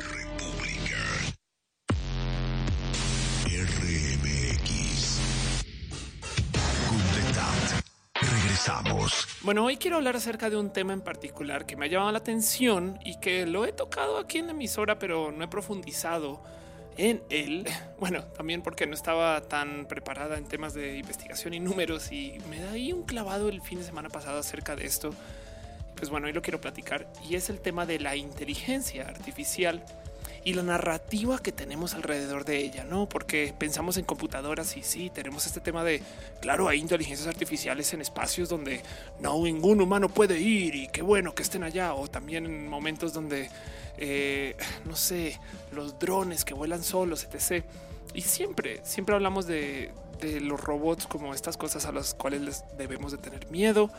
República. RMX. Completat. Regresamos. Bueno, hoy quiero hablar acerca de un tema en particular que me ha llamado la atención y que lo he tocado aquí en la emisora, pero no he profundizado en él. Bueno, también porque no estaba tan preparada en temas de investigación y números y me da ahí un clavado el fin de semana pasado acerca de esto. Pues bueno, hoy lo quiero platicar y es el tema de la inteligencia artificial y la narrativa que tenemos alrededor de ella, no? Porque pensamos en computadoras y sí, tenemos este tema de claro, hay inteligencias artificiales en espacios donde no ningún humano puede ir y qué bueno que estén allá, o también en momentos donde eh, no sé, los drones que vuelan solos, etc. Y siempre, siempre hablamos de, los robots como estas cosas a las cuales les debemos de tener miedo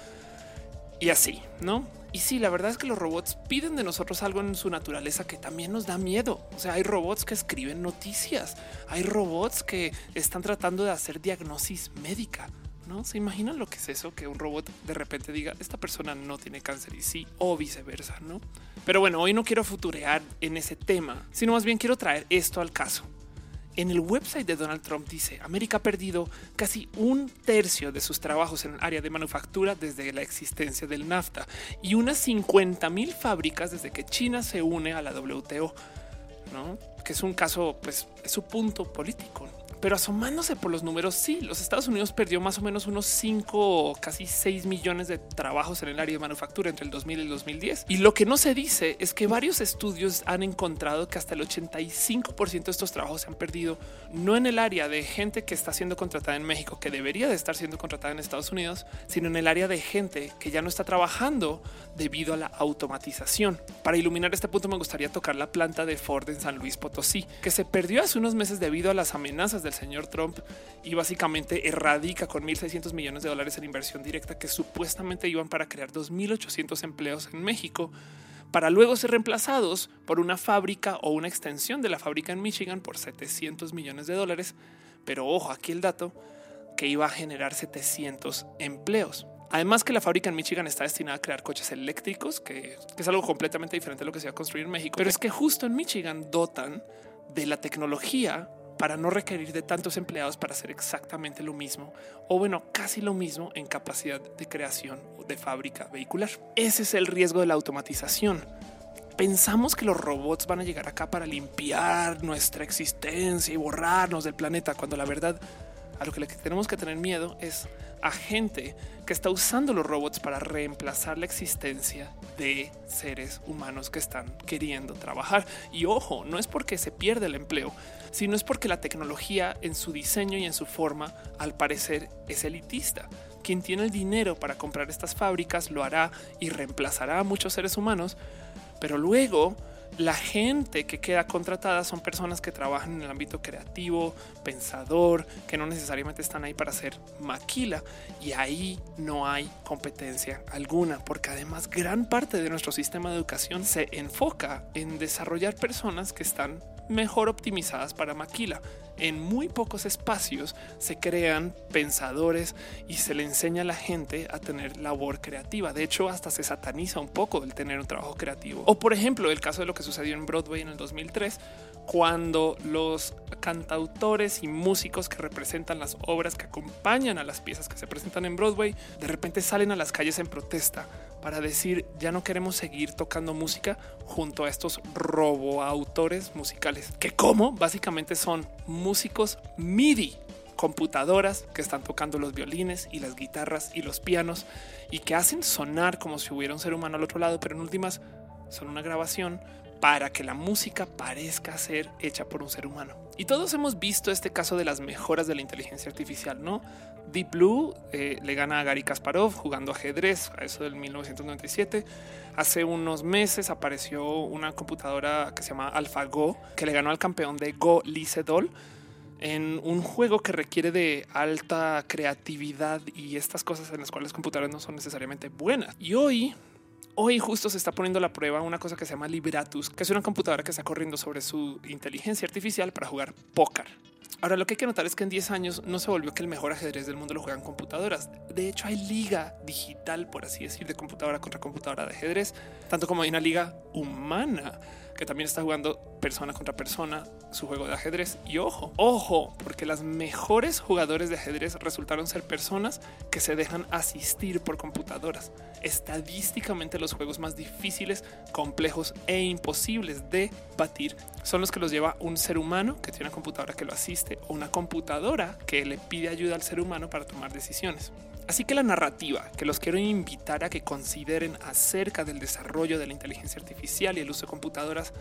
y así, ¿no? Y sí, la verdad es que los robots piden de nosotros algo en su naturaleza que también nos da miedo. O sea, hay robots que escriben noticias, hay robots que están tratando de hacer diagnosis médica. No se imaginan lo que es eso, que un robot de repente diga esta persona no tiene cáncer y sí, o viceversa, no? Pero bueno, hoy no quiero futurear en ese tema, sino más bien quiero traer esto al caso. En el website de Donald Trump dice América ha perdido casi un tercio de sus trabajos en el área de manufactura desde la existencia del NAFTA y unas 50 mil fábricas desde que China se une a la WTO, ¿no? que es un caso, pues es su punto político. Pero asomándose por los números, sí, los Estados Unidos perdió más o menos unos 5, casi 6 millones de trabajos en el área de manufactura entre el 2000 y el 2010. Y lo que no se dice es que varios estudios han encontrado que hasta el 85% de estos trabajos se han perdido, no en el área de gente que está siendo contratada en México, que debería de estar siendo contratada en Estados Unidos, sino en el área de gente que ya no está trabajando debido a la automatización. Para iluminar este punto me gustaría tocar la planta de Ford en San Luis Potosí, que se perdió hace unos meses debido a las amenazas del señor Trump y básicamente erradica con 1.600 millones de dólares en inversión directa que supuestamente iban para crear 2.800 empleos en México para luego ser reemplazados por una fábrica o una extensión de la fábrica en Michigan por 700 millones de dólares. Pero ojo, aquí el dato que iba a generar 700 empleos. Además que la fábrica en Michigan está destinada a crear coches eléctricos, que, que, es algo completamente diferente a lo que se va a construir en México. Pero es que justo en Michigan dotan de la tecnología para no requerir de tantos empleados para hacer exactamente lo mismo o bueno, casi lo mismo en capacidad de creación de fábrica vehicular. Ese es el riesgo de la automatización. Pensamos que los robots van a llegar acá para limpiar nuestra existencia y borrarnos del planeta, cuando la verdad a lo que tenemos que tener miedo es a gente que está usando los robots para reemplazar la existencia de seres humanos que están queriendo trabajar. Y ojo, no es porque se pierde el empleo, sino es porque la tecnología en su diseño y en su forma al parecer es elitista. Quien tiene el dinero para comprar estas fábricas lo hará y reemplazará a muchos seres humanos, pero luego la gente que queda contratada son personas que trabajan en el ámbito creativo, pensador, que no necesariamente están ahí para hacer maquila. Y ahí no hay competencia alguna, porque además gran parte de nuestro sistema de educación se enfoca en desarrollar personas que están mejor optimizadas para maquila. En muy pocos espacios se crean pensadores y se le enseña a la gente a tener labor creativa. De hecho, hasta se sataniza un poco el tener un trabajo creativo. O por ejemplo, el caso de lo que sucedió en Broadway en el 2003, cuando los cantautores y músicos que representan las obras que acompañan a las piezas que se presentan en Broadway de repente salen a las calles en protesta para decir ya no queremos seguir tocando música junto a estos roboautores musicales que como básicamente son músicos MIDI computadoras que están tocando los violines y las guitarras y los pianos y que hacen sonar como si hubiera un ser humano al otro lado, pero en últimas son una grabación para que la música parezca ser hecha por un ser humano. Y todos hemos visto este caso de las mejoras de la inteligencia artificial, ¿no? Deep Blue eh, le gana a Gary Kasparov jugando ajedrez a eso del 1997. Hace unos meses apareció una computadora que se llama AlphaGo que le ganó al campeón de Go Lee Sedol en un juego que requiere de alta creatividad y estas cosas en las cuales las computadoras no son necesariamente buenas. Y hoy Hoy justo se está poniendo a la prueba una cosa que se llama Liberatus, que es una computadora que está corriendo sobre su inteligencia artificial para jugar póker. Ahora lo que hay que notar es que en 10 años no se volvió que el mejor ajedrez del mundo lo juegan computadoras. De hecho hay liga digital, por así decir, de computadora contra computadora de ajedrez, tanto como hay una liga humana que también está jugando persona contra persona su juego de ajedrez. Y ojo, ojo, porque las mejores jugadores de ajedrez resultaron ser personas que se dejan asistir por computadoras. Estadísticamente los juegos más difíciles, complejos e imposibles de batir son los que los lleva un ser humano que tiene una computadora que lo asiste o una computadora que le pide ayuda al ser humano para tomar decisiones. Así que la narrativa que los quiero invitar a que consideren acerca del desarrollo de la inteligencia artificial y el uso de computadoras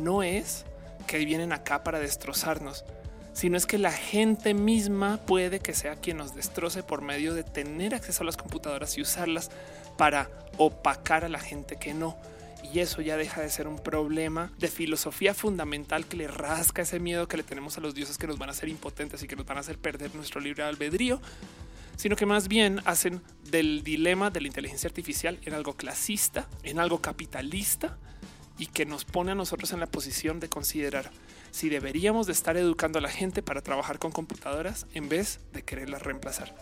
no es que vienen acá para destrozarnos, sino es que la gente misma puede que sea quien nos destroce por medio de tener acceso a las computadoras y usarlas para opacar a la gente que no. Y eso ya deja de ser un problema de filosofía fundamental que le rasca ese miedo que le tenemos a los dioses que nos van a hacer impotentes y que nos van a hacer perder nuestro libre albedrío, sino que más bien hacen del dilema de la inteligencia artificial en algo clasista, en algo capitalista y que nos pone a nosotros en la posición de considerar si deberíamos de estar educando a la gente para trabajar con computadoras en vez de quererlas reemplazar.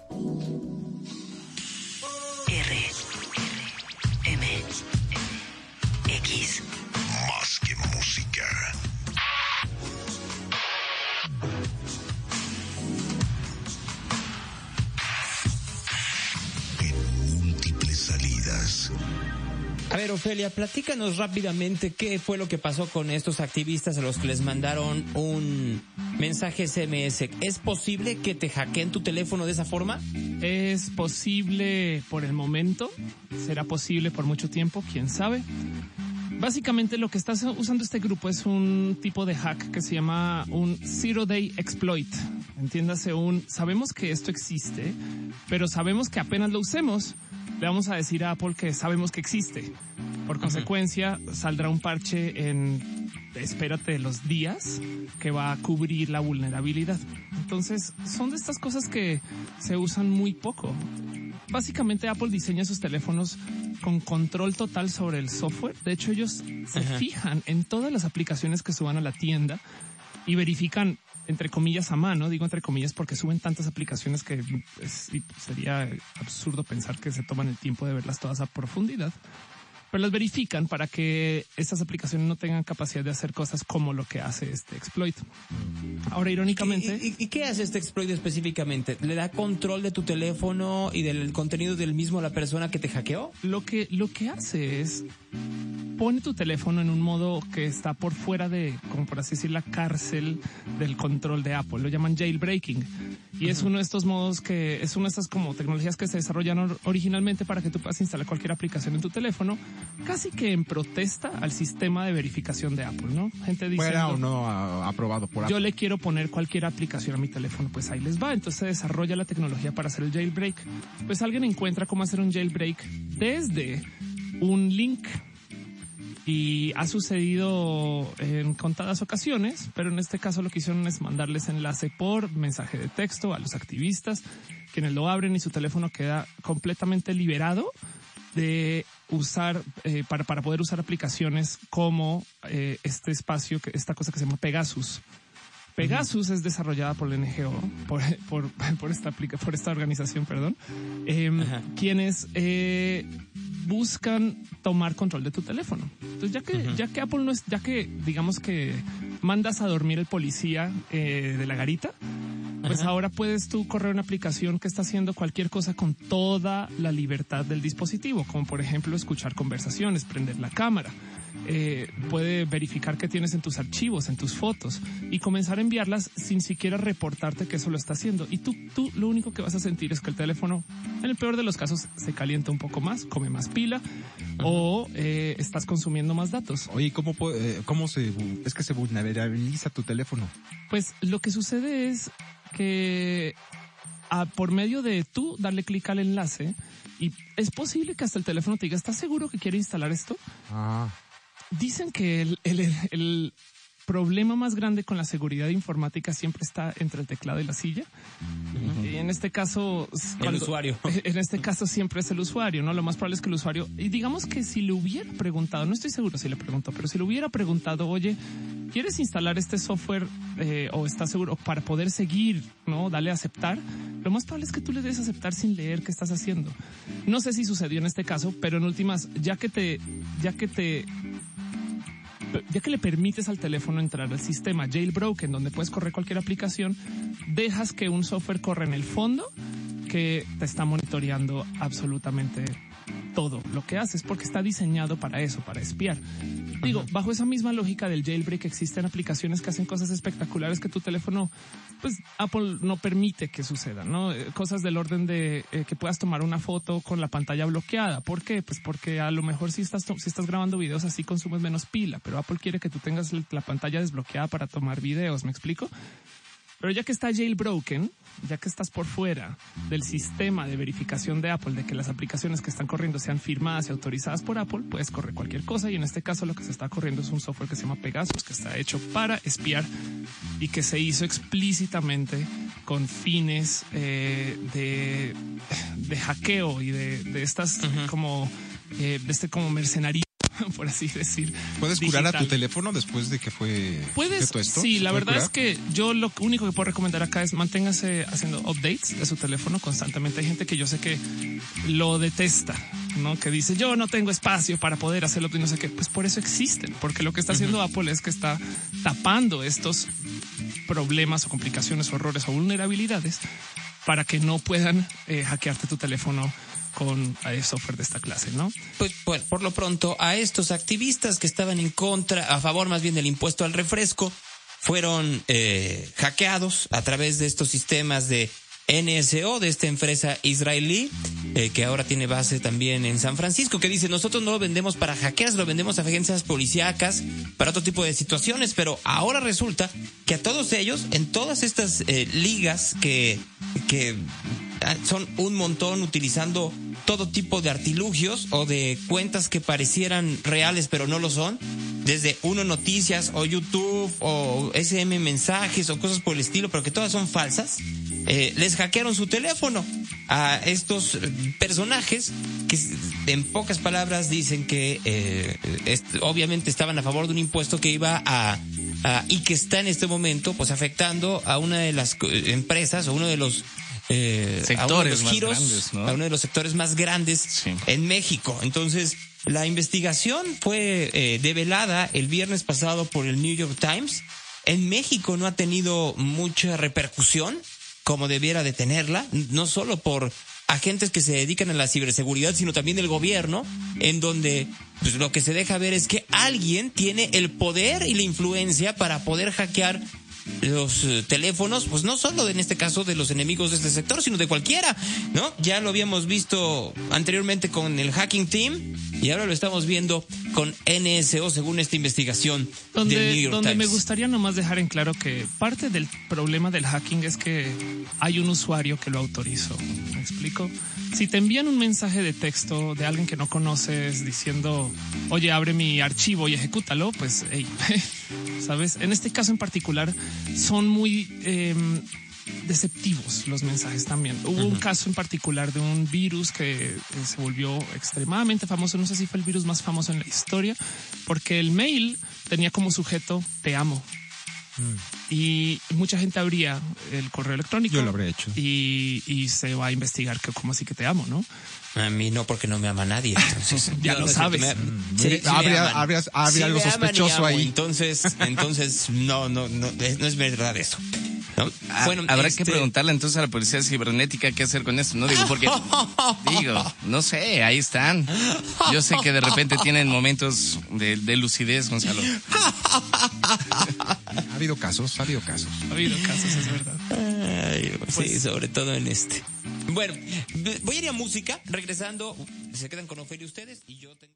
Ver, Ofelia, platícanos rápidamente qué fue lo que pasó con estos activistas a los que les mandaron un mensaje SMS. ¿Es posible que te hackeen tu teléfono de esa forma? Es posible por el momento, será posible por mucho tiempo, quién sabe. Básicamente lo que está usando este grupo es un tipo de hack que se llama un Zero Day Exploit. Entiéndase un, sabemos que esto existe, pero sabemos que apenas lo usemos, le vamos a decir a Apple que sabemos que existe. Por consecuencia, saldrá un parche en, espérate, los días que va a cubrir la vulnerabilidad. Entonces, son de estas cosas que se usan muy poco. Básicamente Apple diseña sus teléfonos con control total sobre el software. De hecho, ellos se fijan en todas las aplicaciones que suban a la tienda y verifican entre comillas a mano, digo entre comillas porque suben tantas aplicaciones que sería absurdo pensar que se toman el tiempo de verlas todas a profundidad pero las verifican para que estas aplicaciones no tengan capacidad de hacer cosas como lo que hace este exploit. Ahora, irónicamente... ¿Y, qué hace este exploit específicamente? ¿Le da control de tu teléfono y del contenido del mismo a la persona que te hackeó? Lo que, lo que hace es pone tu teléfono en un modo que está por fuera de, como por así decir, la cárcel del control de Apple. Lo llaman jailbreaking. Y es uno de estos modos que es una de estas como tecnologías que se desarrollaron originalmente para que tú puedas instalar cualquier aplicación en tu teléfono, casi que en protesta al sistema de verificación de Apple, ¿no? Gente dice. Fuera o no aprobado por Apple. Yo le quiero poner cualquier aplicación a mi teléfono, pues ahí les va. Entonces se desarrolla la tecnología para hacer el jailbreak. Pues alguien encuentra cómo hacer un jailbreak desde un link y ha sucedido en contadas ocasiones, pero en este caso lo que hicieron es mandarles enlace por mensaje de texto a los activistas, quienes lo abren y su teléfono queda completamente liberado de usar eh, para, para poder usar aplicaciones como eh, este espacio, que esta cosa que se llama Pegasus. Pegasus es desarrollada por la NGO, por, por, por esta, por esta organización, perdón, em, quienes eh, buscan tomar control de tu teléfono. Entonces, ya que, ya que Apple no es, ya que digamos que mandas a dormir el policía eh, de la garita, pues ahora puedes tú correr una aplicación que está haciendo cualquier cosa con toda la libertad del dispositivo, como por ejemplo escuchar conversaciones, prender la cámara. Eh, puede verificar qué tienes en tus archivos, en tus fotos y comenzar a enviarlas sin siquiera reportarte que eso lo está haciendo. Y tú, tú lo único que vas a sentir es que el teléfono, en el peor de los casos, se calienta un poco más, come más pila o eh, estás consumiendo más datos. Oye, ¿cómo, eh, cómo se, es que se vulnerabiliza tu teléfono? Pues lo que sucede es que a, por medio de tú darle clic al enlace y es posible que hasta el teléfono te diga, ¿estás seguro que quiere instalar esto? Ah. Dicen que el, el, el, problema más grande con la seguridad informática siempre está entre el teclado y la silla. Y en este caso, el usuario. En este caso siempre es el usuario, ¿no? Lo más probable es que el usuario, y digamos que si le hubiera preguntado, no estoy seguro si le preguntó, pero si le hubiera preguntado, oye, ¿quieres instalar este software eh, o estás seguro para poder seguir, no? Dale a aceptar. Lo más probable es que tú le des a aceptar sin leer qué estás haciendo. No sé si sucedió en este caso, pero en últimas, ya que te, ya que te ya que le permites al teléfono entrar al sistema jailbroken, donde puedes correr cualquier aplicación, dejas que un software corra en el fondo que te está monitoreando absolutamente todo lo que haces porque está diseñado para eso, para espiar. Digo, bajo esa misma lógica del jailbreak existen aplicaciones que hacen cosas espectaculares que tu teléfono, pues Apple no permite que sucedan, ¿no? Eh, Cosas del orden de eh, que puedas tomar una foto con la pantalla bloqueada. ¿Por qué? Pues porque a lo mejor si estás, si estás grabando videos así consumes menos pila, pero Apple quiere que tú tengas la pantalla desbloqueada para tomar videos, ¿me explico? Pero ya que está jailbroken, ya que estás por fuera del sistema de verificación de Apple, de que las aplicaciones que están corriendo sean firmadas y autorizadas por Apple, puedes correr cualquier cosa. Y en este caso lo que se está corriendo es un software que se llama Pegasus, que está hecho para espiar y que se hizo explícitamente con fines eh, de, de hackeo y de, de estas como eh, de este como mercenarismo, por así decir. ¿Puedes curar a tu teléfono después de que fue Puedes, esto? sí, ¿Se la verdad es que yo lo único que puedo recomendar acá es manténgase haciendo updates de su teléfono constantemente. Hay gente que yo sé que lo detesta, ¿no? Que dice yo no tengo espacio para poder hacerlo y no sé qué. Pues por eso existen, porque lo que está haciendo Apple es que está tapando estos problemas o complicaciones o errores o vulnerabilidades para que no puedan eh, hackearte tu teléfono con eh, software de esta clase, ¿no? Pues, pues, por lo pronto, a estos activistas que estaban en contra, a favor más bien del impuesto al refresco, fueron eh, hackeados a través de estos sistemas de NSO, de esta empresa israelí, eh, que ahora tiene base también en San Francisco, que dice, nosotros no lo vendemos para hackear, lo vendemos a agencias policíacas, para otro tipo de situaciones, pero ahora resulta que a todos ellos, en todas estas eh, ligas que, que ah, son un montón utilizando todo tipo de artilugios o de cuentas que parecieran reales pero no lo son, desde Uno Noticias o YouTube o SM Mensajes o cosas por el estilo, pero que todas son falsas, eh, les hackearon su teléfono a estos eh, personajes que en pocas palabras dicen que eh, obviamente estaban a favor de un impuesto que iba a, a- y que está en este momento pues afectando a una de las empresas o uno de los eh, a uno de Sectores los más giros, grandes, ¿no? a uno de los sectores más grandes Sí. en México. Entonces, la investigación fue eh, develada el viernes pasado por el New York Times. En México no ha tenido mucha repercusión como debiera de tenerla, no solo por agentes que se dedican a la ciberseguridad, sino también del gobierno, en donde pues, lo que se deja ver es que alguien tiene el poder y la influencia para poder hackear los eh, teléfonos, pues no solo en este caso de los enemigos de este sector, sino de cualquiera, ¿no? Ya lo habíamos visto anteriormente con el Hacking Team y ahora lo estamos viendo con NSO según esta investigación del New donde, York donde me Times. gustaría nomás dejar en claro que parte del problema del hacking es que hay un usuario que lo autorizó. ¿Me explico? Si te envían un mensaje de texto de alguien que no conoces diciendo, oye, abre mi archivo y ejecútalo, pues, hey, ¿sabes? En este caso en particular son muy... em, deceptivos los mensajes también. Hubo un caso en particular de un virus que eh, se volvió extremadamente famoso, no sé si fue el virus más famoso en la historia, porque el mail tenía como sujeto te amo. Y mucha gente abría el correo electrónico. Yo lo habría hecho. Y, y se va a investigar que como así que te amo, ¿no? A mí no, porque no me ama nadie. Entonces, Ya No, lo sabes. me- sí, sí me Habría- algo sospechoso ahí. Entonces, entonces, no, no, no, es- no es verdad eso. ¿no? Ah, Bueno, habrá este- que preguntarle entonces a la policía cibernética qué hacer con esto, ¿no? Digo, porque, digo, no sé, ahí están. Yo sé que de repente tienen momentos de, de lucidez, Gonzalo. Ha habido casos, ha habido casos. Ha habido casos, es verdad. Ay, sí, Pues- sobre todo en este. Bueno, voy a ir a música. Regresando, se quedan con Ofelia ustedes y yo tengo.